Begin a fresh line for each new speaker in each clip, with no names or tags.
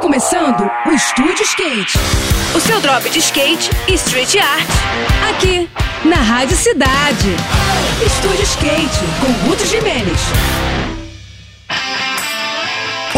começando o Estúdio Skate.
O seu drop de skate e street art.
Aqui, na Rádio Cidade. Estúdio Skate, com Guto Jimenez.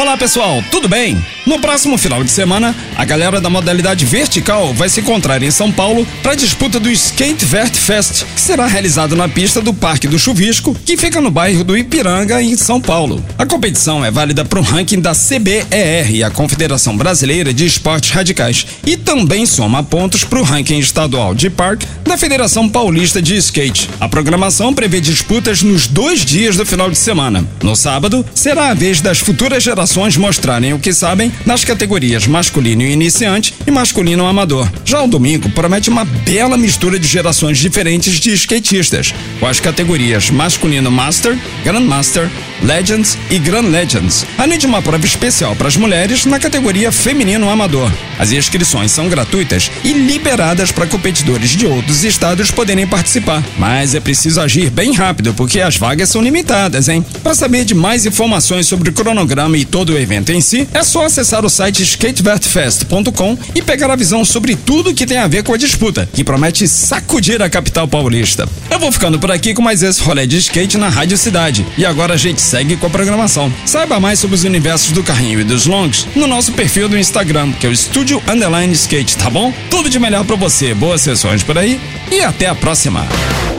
Olá pessoal, tudo bem? No próximo final de semana, a galera da modalidade vertical vai se encontrar em São Paulo para a disputa do Skate Vert Fest, que será realizado na pista do Parque do Chuvisco, que fica no bairro do Ipiranga, em São Paulo. A competição é válida para o ranking da CBER, a Confederação Brasileira de Esportes Radicais, e também soma pontos para o ranking estadual de parque da Federação Paulista de Skate. A programação prevê disputas nos dois dias do final de semana. No sábado, será a vez das futuras gerações mostrarem o que sabem nas categorias masculino iniciante e masculino amador. Já o domingo promete uma bela mistura de gerações diferentes de skatistas, com as categorias masculino Master, Grandmaster, Legends e Grand Legends, além de uma prova especial para as mulheres na categoria feminino amador. As inscrições são gratuitas e liberadas para competidores de outros estados poderem participar, mas é preciso agir bem rápido porque as vagas são limitadas, hein? Para saber de mais informações sobre o cronograma e todo o evento em si, é só acessar o site skatevertfest.com e pegar a visão sobre tudo que tem a ver com a disputa, que promete sacudir a capital paulista. Eu vou ficando por aqui com mais esse rolê de skate na Rádio Cidade. E agora a gente segue com a programação. Saiba mais sobre os universos do carrinho e dos longs no nosso perfil do Instagram, que é o Estúdio Underline Skate, tá bom? Tudo de melhor para você, boas sessões por aí e até a próxima.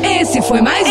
Esse foi mais